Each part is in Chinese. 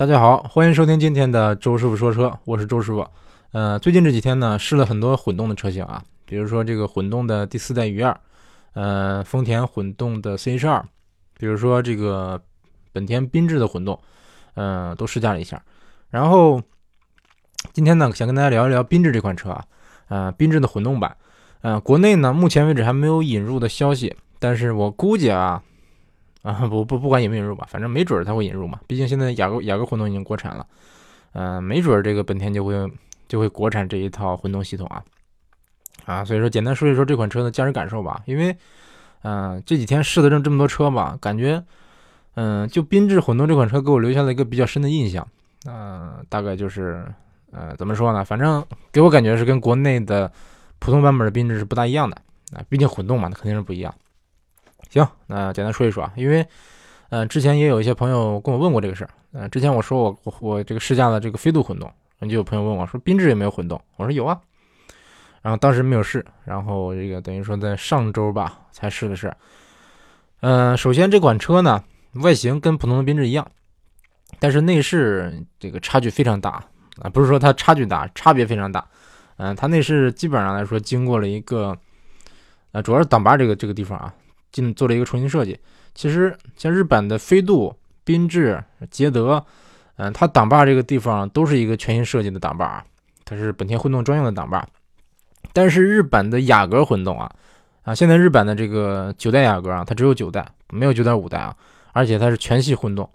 大家好，欢迎收听今天的周师傅说车，我是周师傅。呃，最近这几天呢，试了很多混动的车型啊，比如说这个混动的第四代鱼二，呃，丰田混动的 CH 二，比如说这个本田缤智的混动，嗯，都试驾了一下。然后今天呢，想跟大家聊一聊缤智这款车啊，呃，缤智的混动版，呃，国内呢目前为止还没有引入的消息，但是我估计啊。啊不不不管引不引入吧，反正没准儿它会引入嘛。毕竟现在雅阁雅阁混动已经国产了，嗯，没准儿这个本田就会就会国产这一套混动系统啊啊。所以说简单说一说这款车的驾驶感受吧。因为嗯这几天试的这这么多车吧，感觉嗯就缤智混动这款车给我留下了一个比较深的印象。嗯，大概就是呃怎么说呢？反正给我感觉是跟国内的普通版本的缤智是不大一样的啊。毕竟混动嘛，那肯定是不一样。行，那简单说一说啊，因为，呃，之前也有一些朋友跟我问过这个事儿，呃，之前我说我我我这个试驾了这个飞度混动，就有朋友问我说缤智有没有混动，我说有啊，然后当时没有试，然后这个等于说在上周吧才试的试，嗯，首先这款车呢外形跟普通的缤智一样，但是内饰这个差距非常大啊，不是说它差距大，差别非常大，嗯，它内饰基本上来说经过了一个，呃，主要是挡把这个这个地方啊。进做了一个重新设计。其实像日版的飞度、缤智、捷德，嗯，它挡把这个地方都是一个全新设计的挡把，它是本田混动专用的挡把。但是日版的雅阁混动啊，啊，现在日版的这个九代雅阁啊，它只有九代，没有九点五代啊，而且它是全系混动。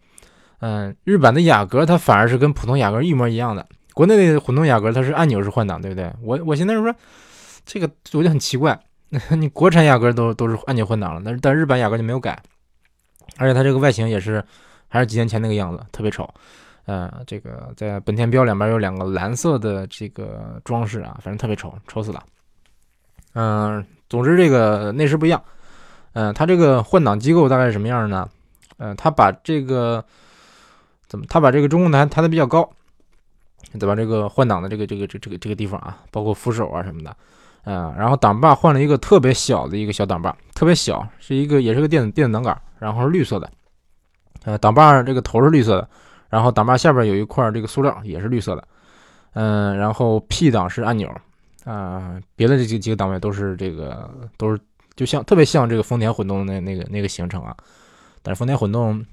嗯，日版的雅阁它反而是跟普通雅阁一模一样的。国内的混动雅阁它是按钮式换挡，对不对？我我现在说这个我就很奇怪。你国产雅阁都都是按钮换挡了，但是但日版雅阁就没有改，而且它这个外形也是还是几年前那个样子，特别丑。呃，这个在本田标两边有两个蓝色的这个装饰啊，反正特别丑，丑死了。嗯，总之这个内饰不一样。嗯，它这个换挡机构大概是什么样的呢？嗯，它把这个怎么？它把这个中控台抬的比较高，对吧？这个换挡的这个这个这这个这个地方啊，包括扶手啊什么的。嗯，然后挡把换了一个特别小的一个小挡把，特别小，是一个也是个电子电子挡杆，然后是绿色的。呃，挡把这个头是绿色的，然后挡把下边有一块这个塑料也是绿色的。嗯，然后 P 档是按钮，啊，别的这几几个档位都是这个都是就像特别像这个丰田混动的那那个那个行程啊。但是丰田混动，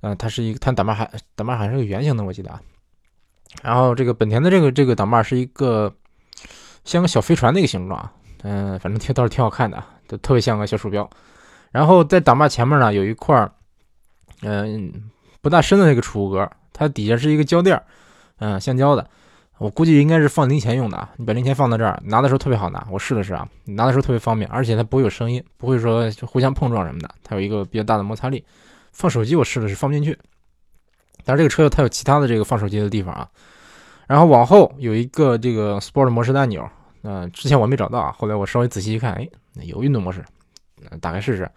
嗯，它是一个它挡把还挡把还是个圆形的，我记得啊。然后这个本田的这个这个挡把是一个。像个小飞船那个形状，嗯，反正挺倒是挺好看的，就特别像个小鼠标。然后在挡把前面呢，有一块嗯，不大深的那个储物格，它底下是一个胶垫嗯，橡胶的。我估计应该是放零钱用的啊。你把零钱放到这儿，拿的时候特别好拿。我试了试啊，拿的时候特别方便，而且它不会有声音，不会说互相碰撞什么的。它有一个比较大的摩擦力。放手机我试了是放不进去，但是这个车它有其他的这个放手机的地方啊。然后往后有一个这个 Sport 模式的按钮。嗯，之前我没找到啊，后来我稍微仔细一看，哎，有运动模式，打开试试。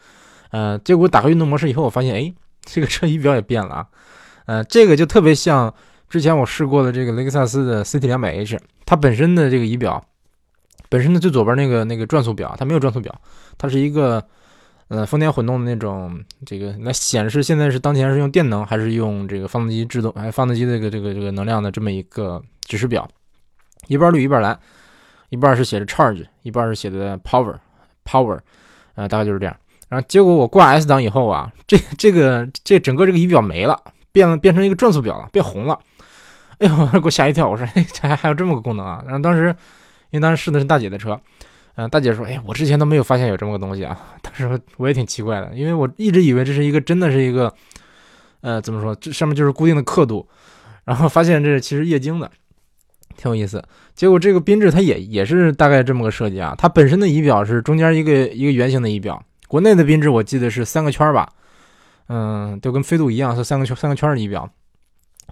呃，结果打开运动模式以后，我发现，哎，这个车仪表也变了啊。呃，这个就特别像之前我试过的这个雷克萨斯的 CT 两百 H，它本身的这个仪表，本身的最左边那个那个转速表，它没有转速表，它是一个，呃，丰田混动的那种这个来显示现在是当前是用电能还是用这个发动机制动，哎，发动机这个这个这个能量的这么一个指示表，一半绿一半蓝。一半是写着 charge，一半是写的 power，power，呃，大概就是这样。然后结果我挂 S 档以后啊，这这个这整个这个仪表没了，变了变成一个转速表了，变红了。哎呦，给我吓一跳！我说，哎，还还有这么个功能啊？然后当时因为当时试的是大姐的车，嗯，大姐说，哎，我之前都没有发现有这么个东西啊。当时我也挺奇怪的，因为我一直以为这是一个真的是一个，呃，怎么说，这上面就是固定的刻度，然后发现这其实液晶的。挺有意思，结果这个缤智它也也是大概这么个设计啊。它本身的仪表是中间一个一个圆形的仪表，国内的缤智我记得是三个圈吧，嗯，就跟飞度一样是三个圈三个圈的仪表。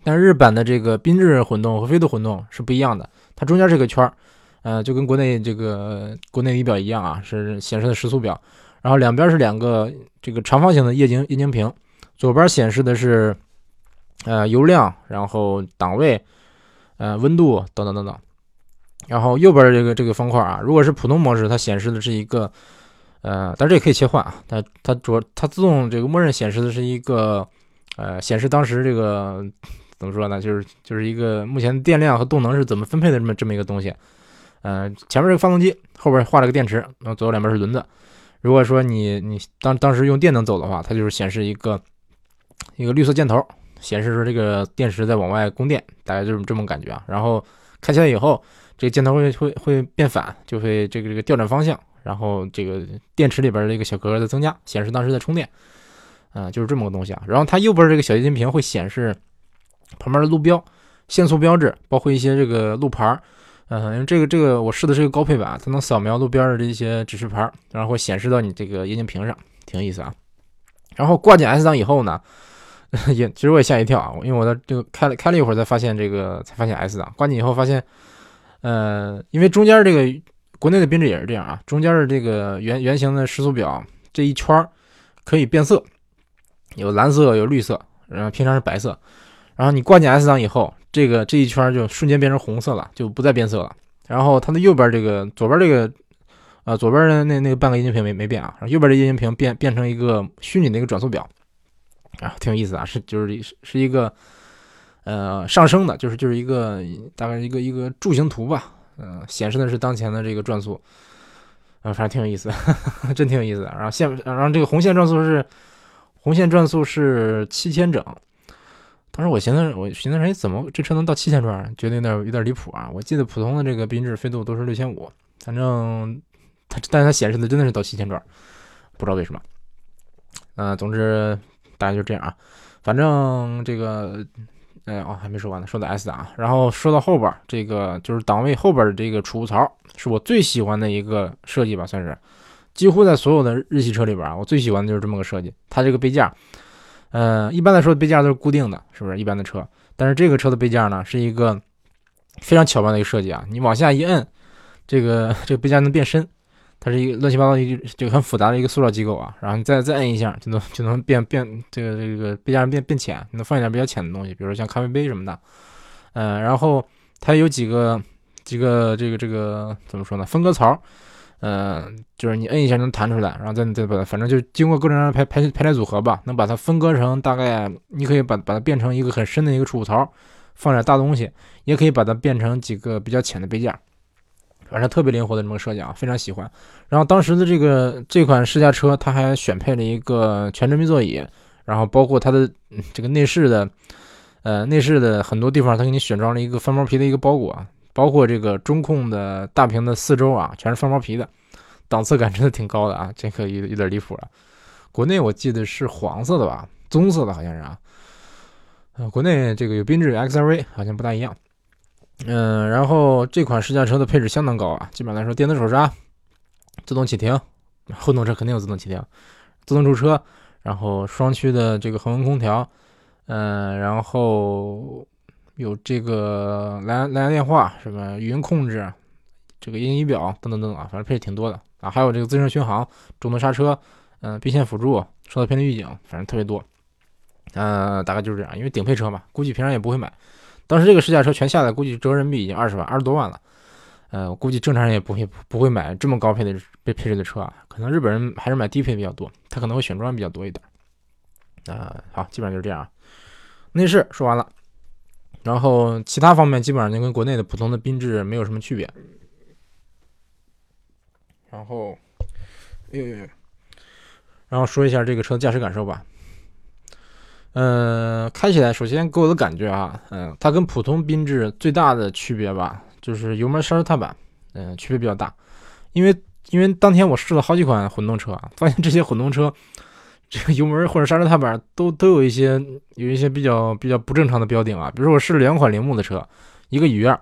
但是日版的这个缤智混动和飞度混动是不一样的，它中间这个圈，呃，就跟国内这个国内仪表一样啊，是显示的时速表。然后两边是两个这个长方形的液晶液晶屏，左边显示的是呃油量，然后档位。呃，温度等等等等，然后右边这个这个方块啊，如果是普通模式，它显示的是一个，呃，但这也可以切换啊。它它主它自动这个默认显示的是一个，呃，显示当时这个怎么说呢？就是就是一个目前电量和动能是怎么分配的这么这么一个东西。嗯，前面是个发动机，后边画了个电池，然后左右两边是轮子。如果说你你当当时用电能走的话，它就是显示一个一个绿色箭头，显示说这个电池在往外供电，大概就是这么感觉啊。然后开起来以后，这个箭头会会会变反，就会这个这个调转方向，然后这个电池里边的一个小格格在增加，显示当时在充电。啊，就是这么个东西啊。然后它右边这个小液晶屏会显示旁边的路标、限速标志，包括一些这个路牌。嗯，因为这个这个我试的是一个高配版，它能扫描路边的这些指示牌，然后会显示到你这个液晶屏上，挺有意思啊。然后挂进 S 档以后呢，也其实我也吓一跳啊，因为我的这个开了开了一会儿才发现这个才发现 S 档挂进以后发现，呃，因为中间这个国内的缤智也是这样啊，中间的这个圆圆形的时速表这一圈可以变色。有蓝色，有绿色，然后平常是白色，然后你挂进 S 档以后，这个这一圈就瞬间变成红色了，就不再变色了。然后它的右边这个，左边这个，呃，左边的那那个半个液晶屏没没变啊，右边的液晶屏变变成一个虚拟的一个转速表，啊，挺有意思啊，是就是是一个，呃，上升的，就是就是一个大概一个一个柱形图吧，嗯，显示的是当前的这个转速，啊，反正挺有意思，真挺有意思的。然后线，然后这个红线转速是。红线转速是七千整，当时我寻思，我寻思，哎，怎么这车能到七千转？觉得有点有点离谱啊！我记得普通的这个缤智飞度都是六千五，反正它，但是它显示的真的是到七千转，不知道为什么。嗯，总之大概就这样啊。反正这个，哎哦，还没说完呢，说到 S 档，然后说到后边这个就是档位后边的这个储物槽，是我最喜欢的一个设计吧，算是。几乎在所有的日系车里边啊，我最喜欢的就是这么个设计。它这个杯架，呃，一般来说杯架都是固定的，是不是？一般的车，但是这个车的杯架呢，是一个非常巧妙的一个设计啊。你往下一摁，这个这个杯架能变深，它是一个乱七八糟一就很复杂的一个塑料机构啊。然后你再再摁一下，就能就能变变这个这个杯架变变浅，能放一点比较浅的东西，比如说像咖啡杯什么的。嗯，然后它有几个几个这个这个怎么说呢？分割槽。嗯，就是你摁一下能弹出来，然后再再把它，反正就经过各种样排排排列组合吧，能把它分割成大概，你可以把把它变成一个很深的一个储物槽，放点大东西，也可以把它变成几个比较浅的杯架，反正特别灵活的这么个设计啊，非常喜欢。然后当时的这个这款试驾车，它还选配了一个全真皮座椅，然后包括它的这个内饰的，呃，内饰的很多地方它给你选装了一个翻毛皮的一个包裹。包括这个中控的大屏的四周啊，全是翻毛皮的，档次感真的挺高的啊，这个有有点离谱了。国内我记得是黄色的吧，棕色的好像是啊。呃，国内这个有缤智 XRV，好像不大一样。嗯，然后这款试驾车的配置相当高啊，基本上来说，电子手刹、自动启停，混动车肯定有自动启停，自动驻车，然后双区的这个恒温空调，嗯，然后。有这个蓝蓝牙电话，什么语音控制，这个液晶仪表等等等啊，反正配置挺多的啊。还有这个自适应巡航、主动刹车，嗯，并线辅助、车道偏离预警，反正特别多。嗯，大概就是这样。因为顶配车嘛，估计平常也不会买。当时这个试驾车全下来，估计折人民币已经二十万，二十多万了。呃，我估计正常人也不会不会买这么高配的配配置的车啊。可能日本人还是买低配比较多，他可能会选装比较多一点。啊，好，基本上就是这样啊。内饰说完了。然后其他方面基本上就跟国内的普通的缤智没有什么区别。然后，哎呦呦，然后说一下这个车的驾驶感受吧。嗯，开起来首先给我的感觉啊，嗯，它跟普通缤智最大的区别吧，就是油门刹车踏板，嗯，区别比较大。因为因为当天我试了好几款混动车，发现这些混动车。这个油门或者刹车踏板都都有一些有一些比较比较不正常的标定啊，比如说我试了两款铃木的车，一个雨燕，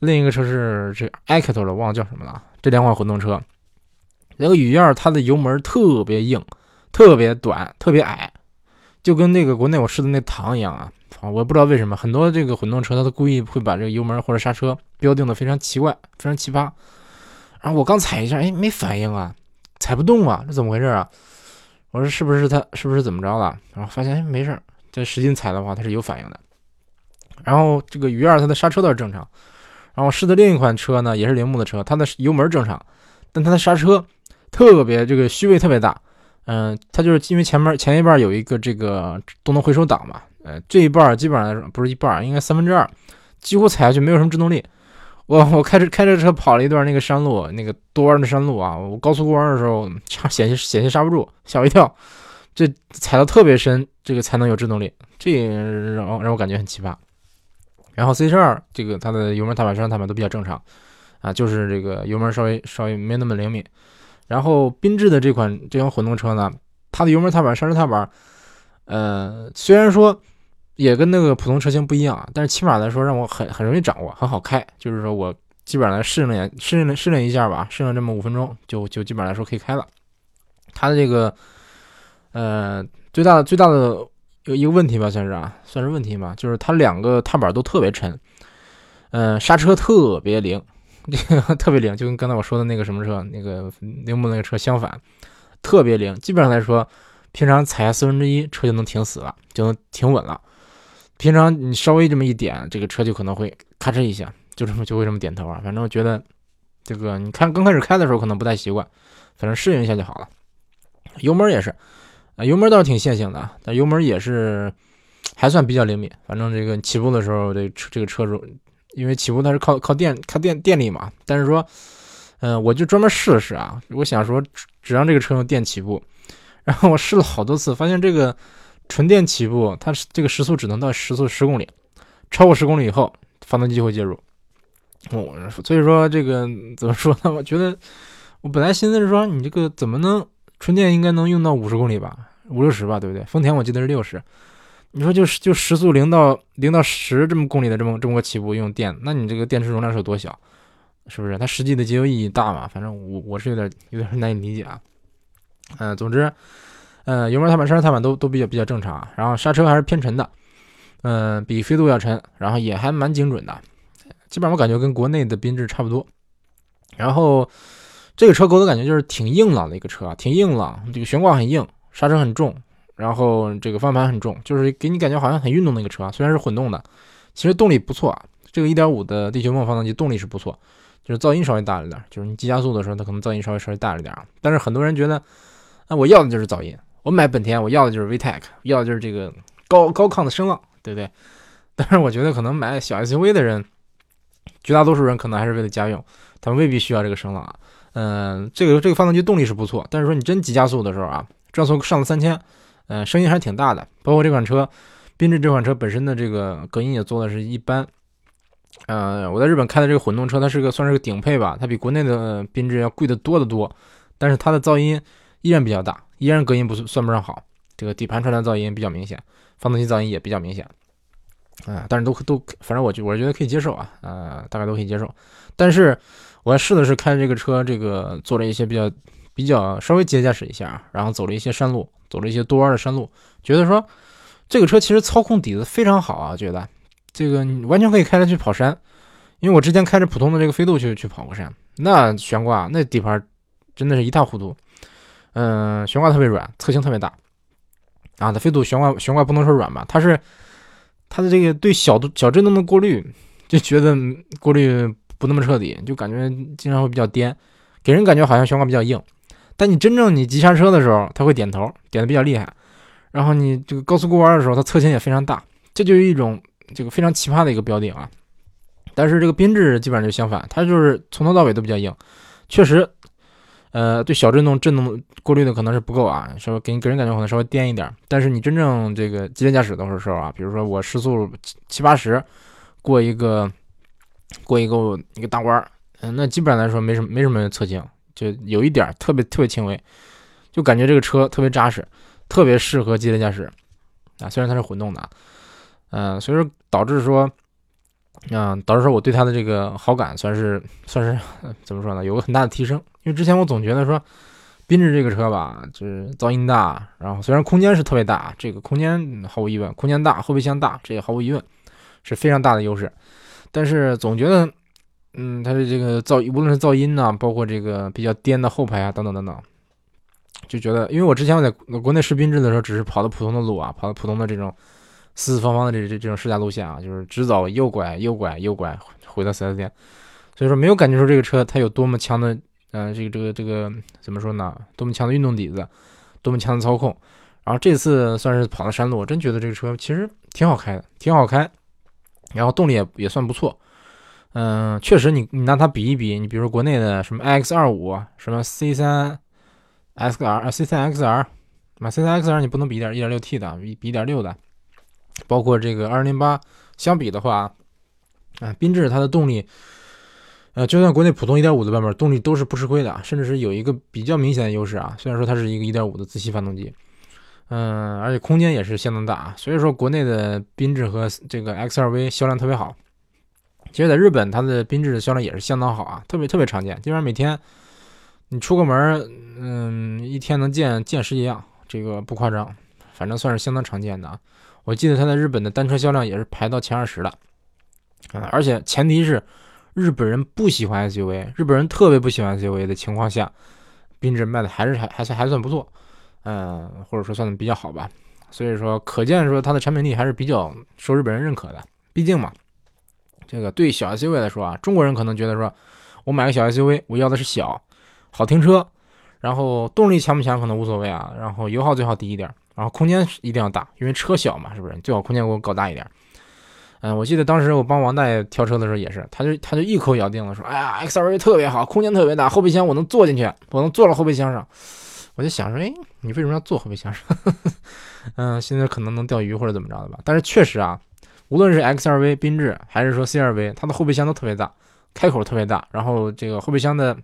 另一个车是这 Acto 的，忘了叫什么了。这两款混动车，那个雨燕它的油门特别硬，特别短，特别矮，就跟那个国内我试的那唐一样啊。我不知道为什么很多这个混动车它都故意会把这个油门或者刹车标定的非常奇怪，非常奇葩。然后我刚踩一下，哎，没反应啊，踩不动啊，这怎么回事啊？我说是不是他是不是怎么着了？然后发现哎没事儿，这使劲踩的话它是有反应的。然后这个鱼二它的刹车倒是正常。然后试的另一款车呢也是铃木的车，它的油门正常，但它的刹车特别这个虚位特别大。嗯，它就是因为前面前一半有一个这个动能回收档嘛，呃，这一半基本上不是一半，应该三分之二，几乎踩下去没有什么制动力。我我开着开着车跑了一段那个山路，那个多弯的山路啊，我高速过弯的时候差险些险些刹不住，吓我一跳。这踩的特别深，这个才能有制动力，这让让我感觉很奇葩。然后 C 十二这个它的油门踏板、刹车踏板都比较正常啊，就是这个油门稍微稍微没那么灵敏。然后缤智的这款这款混动车呢，它的油门踏板、刹车踏板，呃，虽然说。也跟那个普通车型不一样，但是起码来说让我很很容易掌握，很好开。就是说我基本上来适应了适应了适应一下吧，适应了这么五分钟，就就基本上来说可以开了。它的这个呃最大的最大的有一个问题吧，算是啊，算是问题吧，就是它两个踏板都特别沉，嗯，刹车特别灵，这 个特别灵，就跟刚才我说的那个什么车，那个铃木那个车相反，特别灵。基本上来说，平常踩下四分之一，车就能停死了，就能停稳了。平常你稍微这么一点，这个车就可能会咔哧一下，就这么就会这么点头啊。反正我觉得，这个你看刚开始开的时候可能不太习惯，反正适应一下就好了。油门也是，啊，油门倒是挺线性的，但油门也是还算比较灵敏。反正这个起步的时候，这车这个车主因为起步它是靠靠电靠电电力嘛，但是说，嗯，我就专门试了试啊，我想说只让这个车用电起步，然后我试了好多次，发现这个。纯电起步，它这个时速只能到时速十公里，超过十公里以后，发动机会介入。我所以说这个怎么说呢？我觉得我本来寻思是说，你这个怎么能纯电应该能用到五十公里吧，五六十吧，对不对？丰田我记得是六十。你说就是就时速零到零到十这么公里的这么这么个起步用电，那你这个电池容量是有多小？是不是？它实际的节油意义大嘛？反正我我是有点有点难以理解啊。嗯，总之。呃，油门踏板、刹车踏板都都比较比较正常，然后刹车还是偏沉的，嗯，比飞度要沉，然后也还蛮精准的，基本上我感觉跟国内的缤智差不多。然后这个车给我的感觉就是挺硬朗的一个车，挺硬朗，这个悬挂很硬，刹车很重，然后这个方向盘很重，就是给你感觉好像很运动的一个车。虽然是混动的，其实动力不错啊，这个1.5的地球梦发动机动力是不错，就是噪音稍微大了点，就是你急加速的时候它可能噪音稍微稍微大了点啊。但是很多人觉得，那，我要的就是噪音。我买本田，我要的就是 VTEC，要的就是这个高高亢的声浪，对不对？但是我觉得可能买小 SUV 的人，绝大多数人可能还是为了家用，他们未必需要这个声浪啊。嗯，这个这个发动机动力是不错，但是说你真急加速的时候啊，转速上了三千，嗯，声音还是挺大的。包括这款车，缤智这款车本身的这个隔音也做的是一般。呃，我在日本开的这个混动车，它是个算是个顶配吧，它比国内的缤智要贵得多得多，但是它的噪音依然比较大。依然隔音不算算不上好，这个底盘传来噪音比较明显，发动机噪音也比较明显，啊，但是都都，反正我就我觉得可以接受啊，呃，大概都可以接受。但是我还试的是开这个车，这个做了一些比较比较稍微节驾驶一下，然后走了一些山路，走了一些多弯的山路，觉得说这个车其实操控底子非常好啊，觉得这个完全可以开着去跑山，因为我之前开着普通的这个飞度去去跑过山，那悬挂那底盘真的是一塌糊涂。嗯，悬挂特别软，侧倾特别大，啊，它飞度悬挂悬挂不能说软吧，它是它的这个对小小震动的过滤，就觉得过滤不那么彻底，就感觉经常会比较颠，给人感觉好像悬挂比较硬。但你真正你急刹车的时候，它会点头，点的比较厉害。然后你这个高速过弯的时候，它侧倾也非常大，这就是一种这个非常奇葩的一个标定啊。但是这个缤智基本上就相反，它就是从头到尾都比较硬，确实。呃，对小震动震动过滤的可能是不够啊，稍微给你给人感觉可能稍微颠一点。但是你真正这个激烈驾驶的时候啊，比如说我时速七七八十过一个过一个一个大弯儿，嗯，那基本上来说没什么没什么侧倾，就有一点特别特别轻微，就感觉这个车特别扎实，特别适合激烈驾驶啊。虽然它是混动的，嗯，所以说导致说。嗯，导致说我对它的这个好感算是算是 怎么说呢？有个很大的提升。因为之前我总觉得说，缤智这个车吧，就是噪音大，然后虽然空间是特别大，这个空间毫无疑问，空间大，后备箱大，这也毫无疑问是非常大的优势。但是总觉得，嗯，它的这个噪，无论是噪音呐，包括这个比较颠的后排啊，等等等等，就觉得，因为我之前我在国内试缤智的时候，只是跑的普通的路啊，跑的普通的这种。四四方方的这这这种试驾路线啊，就是直走、右拐、右拐、右拐回到四 S 店，所以说没有感觉出这个车它有多么强的，呃，这个这个这个怎么说呢？多么强的运动底子，多么强的操控，然后这次算是跑的山路，我真觉得这个车其实挺好开的，挺好开，然后动力也也算不错。嗯，确实，你你拿它比一比，你比如说国内的什么 X 二五，什么 C 三 XR 啊、C 三 XR，买 C 三 XR 你不能比点一点六 T 的，比比一点六的，包括这个二零八相比的话，啊，缤智它的动力，呃，就算国内普通一点五的版本，动力都是不吃亏的，甚至是有一个比较明显的优势啊。虽然说它是一个一点五的自吸发动机，嗯，而且空间也是相当大啊，所以说国内的缤智和这个 X 二 V 销量特别好。其实，在日本，它的缤智的销量也是相当好啊，特别特别常见。基本上每天你出个门，嗯，一天能见见十几辆，这个不夸张，反正算是相当常见的啊。我记得它在日本的单车销量也是排到前二十了，啊，而且前提是日本人不喜欢 SUV，日本人特别不喜欢 SUV 的情况下，缤智卖的还是还还算还算不错，嗯，或者说算的比较好吧。所以说，可见说它的产品力还是比较受日本人认可的，毕竟嘛。这个对小 SUV 来说啊，中国人可能觉得说，我买个小 SUV，我要的是小，好停车，然后动力强不强可能无所谓啊，然后油耗最好低一点，然后空间一定要大，因为车小嘛，是不是？最好空间给我搞大一点。嗯，我记得当时我帮王大爷挑车的时候也是，他就他就一口咬定了说，哎呀，X2 特别好，空间特别大，后备箱我能坐进去，我能坐到后备箱上。我就想说，哎，你为什么要坐后备箱上？嗯，现在可能能钓鱼或者怎么着的吧？但是确实啊。无论是 X2V 缤智还是说 C2V，它的后备箱都特别大，开口特别大，然后这个后备箱的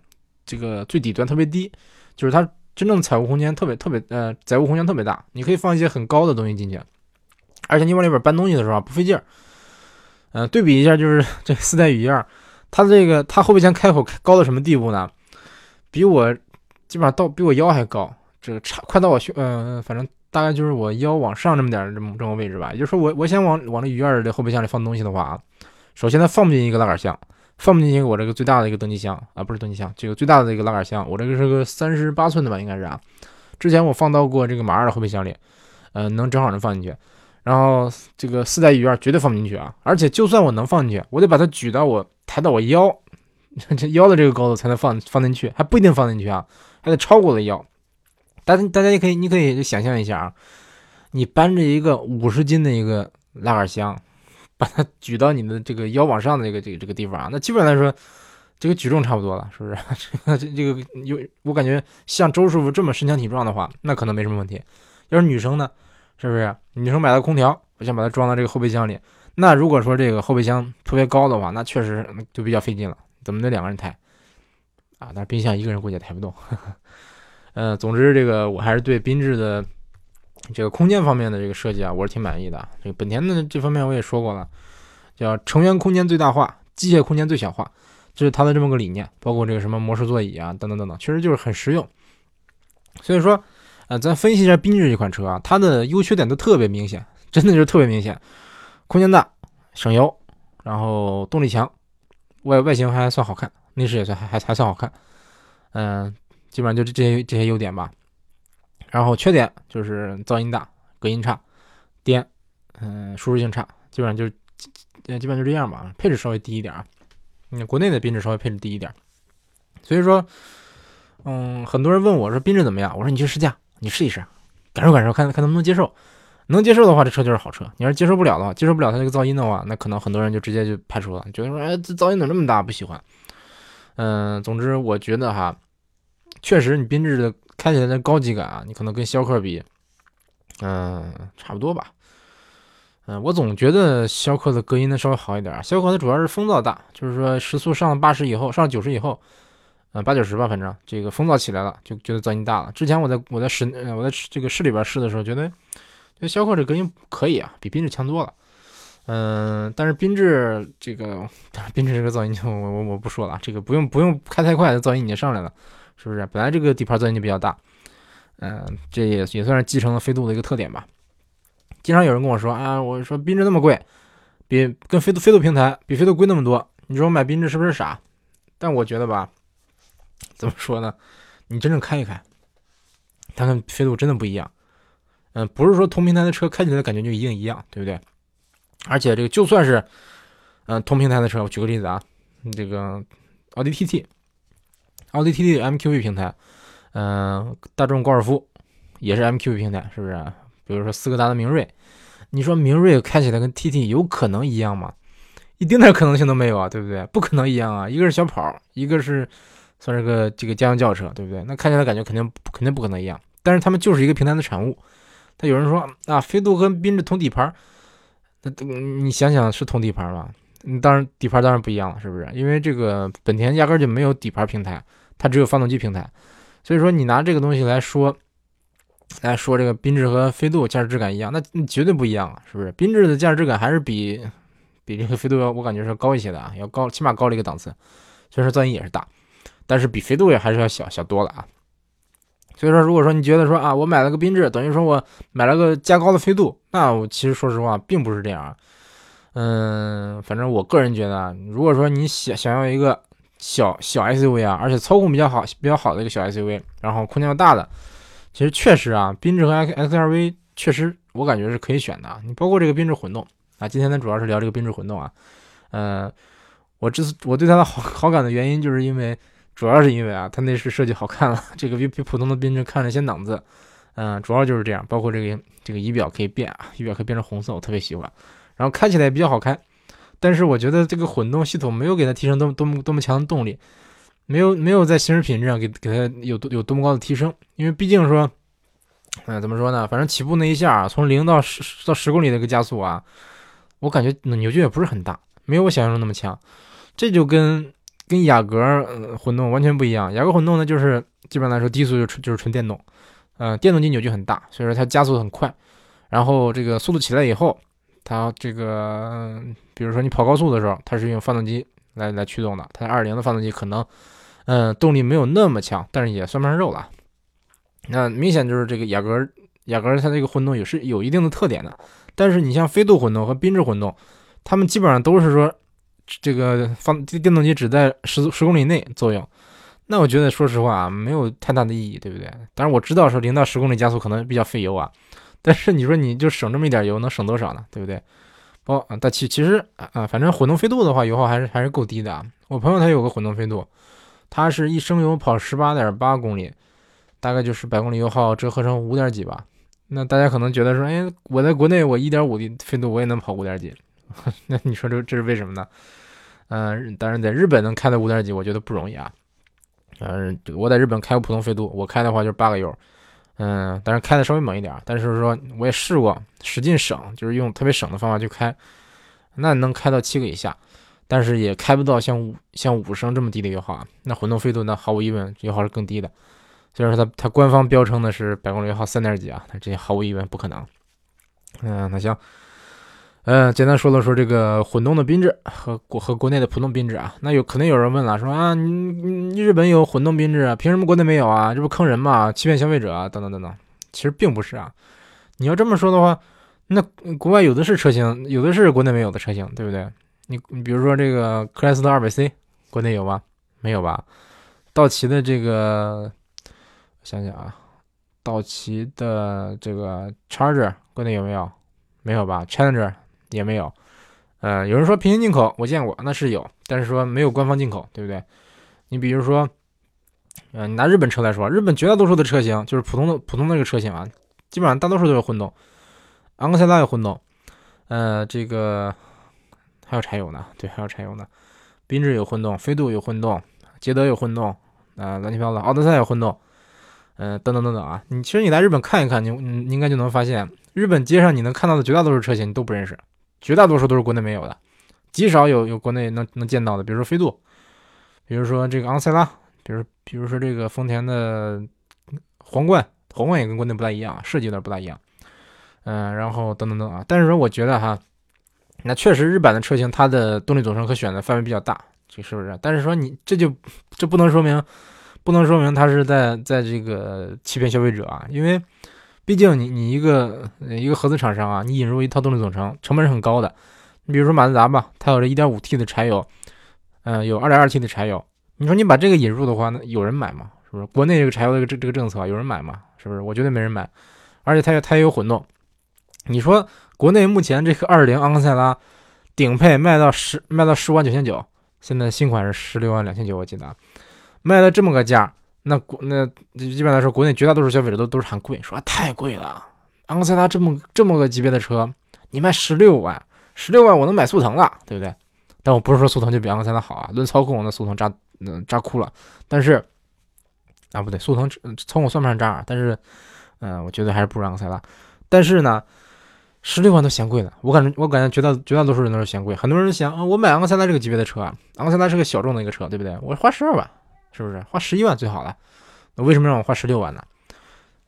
这个最底端特别低，就是它真正的载物空间特别特别呃载物空间特别大，你可以放一些很高的东西进去，而且你往里边搬东西的时候不费劲儿。嗯，对比一下就是这四代雨燕，它这个它后备箱开口高到什么地步呢？比我基本上到比我腰还高，这个差快到我胸，嗯，反正。大概就是我腰往上这么点这么这么位置吧，也就是说我我想往往这雨燕的后备箱里放东西的话啊，首先它放不进一个拉杆箱，放不进一个我这个最大的一个登机箱啊，不是登机箱，这个最大的一个拉杆箱，我这个是个三十八寸的吧，应该是啊。之前我放到过这个马二的后备箱里，呃，能正好能放进去。然后这个四代雨燕绝对放不进去啊，而且就算我能放进去，我得把它举到我抬到我腰，这 腰的这个高度才能放放进去，还不一定放进去啊，还得超过我的腰。大家大家也可以，你可以想象一下啊，你搬着一个五十斤的一个拉杆箱，把它举到你的这个腰往上的这个这个这个地方啊，那基本上来说，这个举重差不多了，是不是？这个这个有我感觉像周师傅这么身强体壮的话，那可能没什么问题。要是女生呢，是不是？女生买了空调，我想把它装到这个后备箱里，那如果说这个后备箱特别高的话，那确实就比较费劲了，怎么得两个人抬啊？但是冰箱一个人估计也抬不动。嗯，总之这个我还是对缤智的这个空间方面的这个设计啊，我是挺满意的。这个本田的这方面我也说过了，叫成员空间最大化，机械空间最小化，这是它的这么个理念。包括这个什么模式座椅啊，等等等等，确实就是很实用。所以说，呃，咱分析一下缤智这款车啊，它的优缺点都特别明显，真的就是特别明显。空间大，省油，然后动力强，外外形还算好看，内饰也算还还还算好看，嗯。基本上就这这些这些优点吧，然后缺点就是噪音大、隔音差、颠，嗯，舒适性差，基本上就是基本上就这样吧。配置稍微低一点啊，嗯，国内的缤智稍微配置低一点，所以说，嗯，很多人问我说缤智怎么样？我说你去试驾，你试一试，感受感受，看看能不能接受。能接受的话，这车就是好车。你要是接受不了的话，接受不了它这个噪音的话，那可能很多人就直接就排除了，觉得说哎，这噪音怎么这么大，不喜欢。嗯，总之我觉得哈。确实，你缤智的开起来的高级感啊，你可能跟逍客比，嗯，差不多吧。嗯，我总觉得逍客的隔音呢稍微好一点。逍客它主要是风噪大，就是说时速上了八十以后，上九十以后，嗯，八九十吧，反正这个风噪起来了，就觉得噪音大了。之前我在我在市我在这个市里边试的时候，觉得这逍客这隔音可以啊，比缤智强多了。嗯，但是缤智这个缤智这个噪音就我我我不说了，这个不用不用开太快，噪音已经上来了。是不是本来这个底盘噪音就比较大，嗯，这也也算是继承了飞度的一个特点吧。经常有人跟我说啊，我说缤智那么贵，比跟飞度飞度平台比飞度贵那么多，你说我买缤智是不是傻？但我觉得吧，怎么说呢？你真正开一开，它跟飞度真的不一样。嗯，不是说同平台的车开起来感觉就一定一样，对不对？而且这个就算是嗯同平台的车，我举个例子啊，这个奥迪 TT。奥迪 TT MQB 平台，嗯，大众高尔夫也是 MQB 平台，是不是？比如说斯柯达的明锐，你说明锐开起来跟 TT 有可能一样吗？一丁点可能性都没有啊，对不对？不可能一样啊，一个是小跑，一个是算是个这个家用轿车，对不对？那看起来感觉肯定肯定不可能一样，但是他们就是一个平台的产物。他有人说啊，飞度跟缤智同底盘，那你想想是同底盘吗？当然底盘当然不一样了，是不是？因为这个本田压根就没有底盘平台，它只有发动机平台，所以说你拿这个东西来说，来说这个缤智和飞度驾驶质感一样，那绝对不一样啊，是不是？缤智的驾驶质感还是比比这个飞度要，我感觉是高一些的啊，要高，起码高了一个档次。虽然说噪音也是大，但是比飞度也还是要小小多了啊。所以说，如果说你觉得说啊，我买了个缤智，等于说我买了个加高的飞度，那我其实说实话并不是这样啊。嗯，反正我个人觉得，如果说你想想要一个小小 SUV 啊，而且操控比较好、比较好的一个小 SUV，然后空间又大的，其实确实啊，缤智和 X XRV 确实我感觉是可以选的。你包括这个缤智混动啊，今天呢主要是聊这个缤智混动啊。嗯，我这次我对它的好好感的原因，就是因为。主要是因为啊，它内饰设计好看了，这个比比普通的缤智看着显档次，嗯，主要就是这样。包括这个这个仪表可以变啊，仪表可以变成红色，我特别喜欢。然后开起来也比较好开，但是我觉得这个混动系统没有给它提升多么多么多么强的动力，没有没有在行驶品质上给给它有多有多么高的提升。因为毕竟说，嗯，怎么说呢？反正起步那一下啊，从零到十到十公里的一个加速啊，我感觉扭矩也不是很大，没有我想象中那么强。这就跟跟雅阁混动完全不一样，雅阁混动呢就是基本上来说低速就纯就是纯电动，呃，电动机扭矩很大，所以说它加速很快，然后这个速度起来以后，它这个比如说你跑高速的时候，它是用发动机来来驱动的，它二零的发动机可能，嗯，动力没有那么强，但是也算不上肉了。那明显就是这个雅阁雅阁它这个混动也是有一定的特点的，但是你像飞度混动和缤智混动，它们基本上都是说。这个放电动机只在十十公里内作用，那我觉得说实话啊，没有太大的意义，对不对？当然我知道说零到十公里加速可能比较费油啊，但是你说你就省这么一点油，能省多少呢？对不对？哦，但其其实啊，反正混动飞度的话，油耗还是还是够低的啊。我朋友他有个混动飞度，他是一升油跑十八点八公里，大概就是百公里油耗折合成五点几吧。那大家可能觉得说，哎，我在国内我一点五的飞度我也能跑五点几。那你说这这是为什么呢？嗯，当然在日本能开到五点几，我觉得不容易啊。嗯，我在日本开过普通飞度，我开的话就是八个油，嗯，但是开的稍微猛一点。但是说我也试过使劲省，就是用特别省的方法去开，那能开到七个以下，但是也开不到像五像五升这么低的油耗啊。那混动飞度那毫无疑问油耗是更低的，虽然说它它官方标称的是百公里油耗三点几啊，但这毫无疑问不可能。嗯，那行。嗯，简单说了说这个混动的缤智和国和国内的普通缤智啊，那有可能有人问了，说啊，你你日本有混动缤智啊，凭什么国内没有啊？这不坑人吗？欺骗消费者啊，等等等等。其实并不是啊，你要这么说的话，那国外有的是车型，有的是国内没有的车型，对不对？你你比如说这个克莱斯勒二百 C，国内有吗？没有吧？道奇的这个，想想啊，道奇的这个 Charger 国内有没有？没有吧？Challenger。也没有，呃，有人说平行进口，我见过，那是有，但是说没有官方进口，对不对？你比如说，嗯，你拿日本车来说，日本绝大多数的车型就是普通的普通那个车型啊，基本上大多数都是混动，昂克赛拉有混动，呃，这个还有柴油呢，对，还有柴油呢，缤智有混动，飞度有混动，捷德有混动，啊，乱七八糟，奥德赛有混动，嗯，等等等等啊，你其实你来日本看一看，你你应该就能发现，日本街上你能看到的绝大多数车型你都不认识。绝大多数都是国内没有的，极少有有国内能能见到的，比如说飞度，比如说这个昂塞拉，比如比如说这个丰田的皇冠，皇冠也跟国内不太一样，设计有点不大一样，嗯，然后等等等啊，但是说我觉得哈，那确实日版的车型它的动力总成可选的范围比较大，这是不是？但是说你这就这不能说明不能说明它是在在这个欺骗消费者啊，因为。毕竟你你一个一个合资厂商啊，你引入一套动力总成成本是很高的。你比如说马自达吧，它有这 1.5T 的柴油，嗯，有 2.2T 的柴油。你说你把这个引入的话，那有人买吗？是不是？国内这个柴油的这这个政策有人买吗？是不是？我觉得没人买。而且它它也有混动。你说国内目前这个2.0昂克赛拉顶配卖到十卖到十五万九千九，现在新款是十六万两千九，我记得卖了这么个价，那国那基本来说，国内绝大多数消费者都都是喊贵，说太贵了。昂克赛拉这么这么个级别的车，你卖十六万，十六万我能买速腾了，对不对？但我不是说速腾就比昂克赛拉好啊，论操控那速腾渣嗯渣哭了。但是啊不对，速腾操控算不上渣，但是嗯，我觉得还是不如昂克赛拉。但是呢，十六万都嫌贵了，我感觉我感觉绝大绝大多数人都是嫌贵。很多人想啊，我买昂克赛拉这个级别的车，昂克赛拉是个小众的一个车，对不对？我花十二万。是不是花十一万最好了？那为什么让我花十六万呢？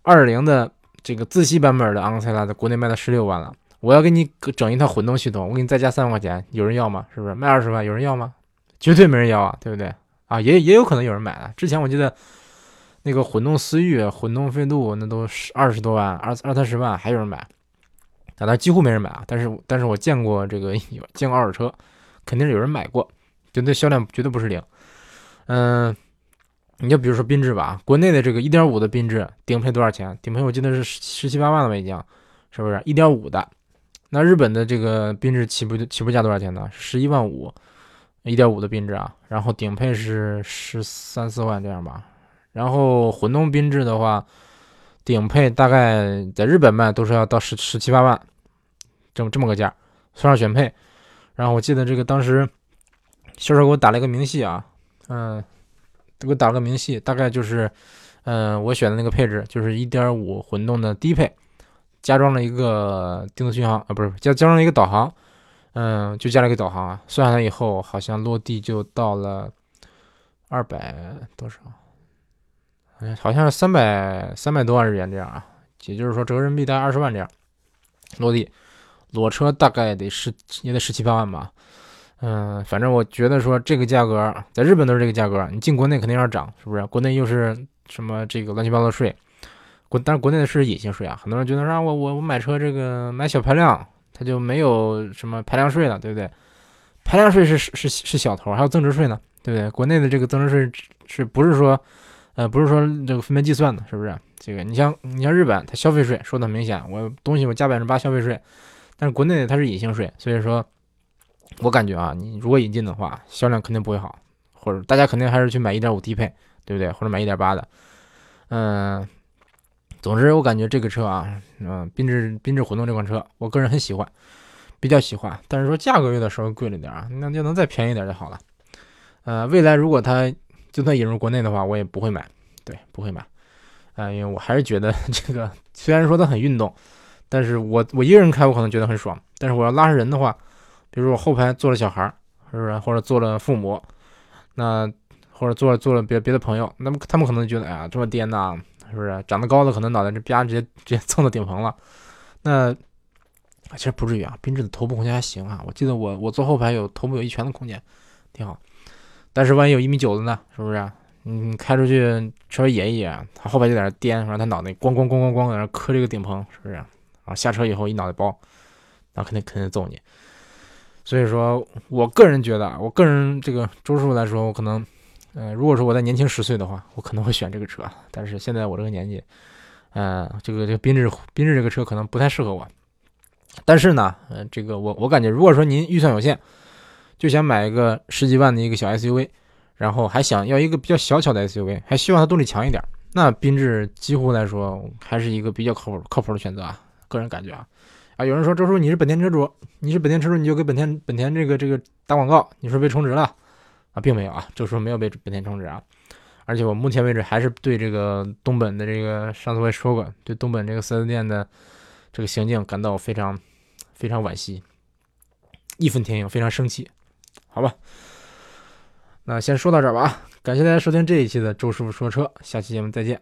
二零的这个自吸版本的昂克赛拉在国内卖到十六万了，我要给你整一套混动系统，我给你再加三万块钱，有人要吗？是不是卖二十万有人要吗？绝对没人要啊，对不对？啊，也也有可能有人买了。之前我记得那个混动思域、混动飞度那都是二十多万，二二三十万还有人买，但几乎没人买啊。但是但是我见过这个有见过二手车，肯定是有人买过，绝对销量绝对不是零。嗯。你就比如说缤智吧，国内的这个一点五的缤智顶配多少钱？顶配我记得是十七八万了吧，已经，是不是一点五的，那日本的这个缤智起步起步价多少钱呢？十一万五一点五的缤智啊，然后顶配是十三四万这样吧。然后混动缤智的话，顶配大概在日本卖都是要到十十七八万，这么这么个价，算上选配。然后我记得这个当时销售给我打了一个明细啊，嗯。给我打个明细，大概就是，嗯，我选的那个配置就是1.5混动的低配，加装了一个定速巡航啊，不是加加装了一个导航，嗯，就加了一个导航啊，算下来以后好像落地就到了二百多少，哎，好像是三百三百多万日元这样啊，也就是说折人民币大概二十万这样，落地裸车大概得十也得十七八万吧。嗯，反正我觉得说这个价格在日本都是这个价格，你进国内肯定要涨，是不是？国内又是什么这个乱七八糟税，国但是国内的是隐形税啊。很多人觉得说我我我买车这个买小排量，它就没有什么排量税了，对不对？排量税是是是小头，还有增值税呢，对不对？国内的这个增值税是不是说呃不是说这个分别计算的，是不是？这个你像你像日本，它消费税说的很明显，我东西我加百分之八消费税，但是国内它是隐形税，所以说。我感觉啊，你如果引进的话，销量肯定不会好，或者大家肯定还是去买1.5低配，对不对？或者买1.8的，嗯，总之我感觉这个车啊，嗯，缤智缤智混动这款车，我个人很喜欢，比较喜欢，但是说价格有点稍微贵了点啊，那就能再便宜点就好了。呃，未来如果它就算引入国内的话，我也不会买，对，不会买，啊，因为我还是觉得 这个虽然说它很运动，但是我我一个人开我可能觉得很爽，但是我要拉上人的话。比如我后排坐了小孩，是不是？或者坐了父母，那或者坐了坐了别别的朋友，那么他们可能觉得，哎呀，这么颠呐，是不是？长得高的可能脑袋这啪直接直接蹭到顶棚了。那其实不至于啊，缤智的头部空间还行啊。我记得我我坐后排有头部有一拳的空间，挺好。但是万一有一米九的呢？是不是？你开出去稍微野一野，他后排就在那颠，然后他脑袋咣咣咣咣咣在那磕这个顶棚，是不是？啊，下车以后一脑袋包，那肯定肯定揍你。所以说，我个人觉得，我个人这个周师傅来说，我可能，呃，如果说我在年轻十岁的话，我可能会选这个车。但是现在我这个年纪，呃，这个这个缤智缤智这个车可能不太适合我。但是呢，呃，这个我我感觉，如果说您预算有限，就想买一个十几万的一个小 SUV，然后还想要一个比较小巧的 SUV，还希望它动力强一点，那缤智几乎来说还是一个比较靠谱靠谱的选择啊，个人感觉啊。啊，有人说周叔你是本田车主，你是本田车主你就给本田本田这个这个打广告，你说被充值了？啊，并没有啊，周叔没有被本田充值啊，而且我目前为止还是对这个东本的这个上次我也说过，对东本这个四 S 店的这个行径感到非常非常惋惜，义愤填膺，非常生气，好吧，那先说到这儿吧啊，感谢大家收听这一期的周师傅说车，下期节目再见。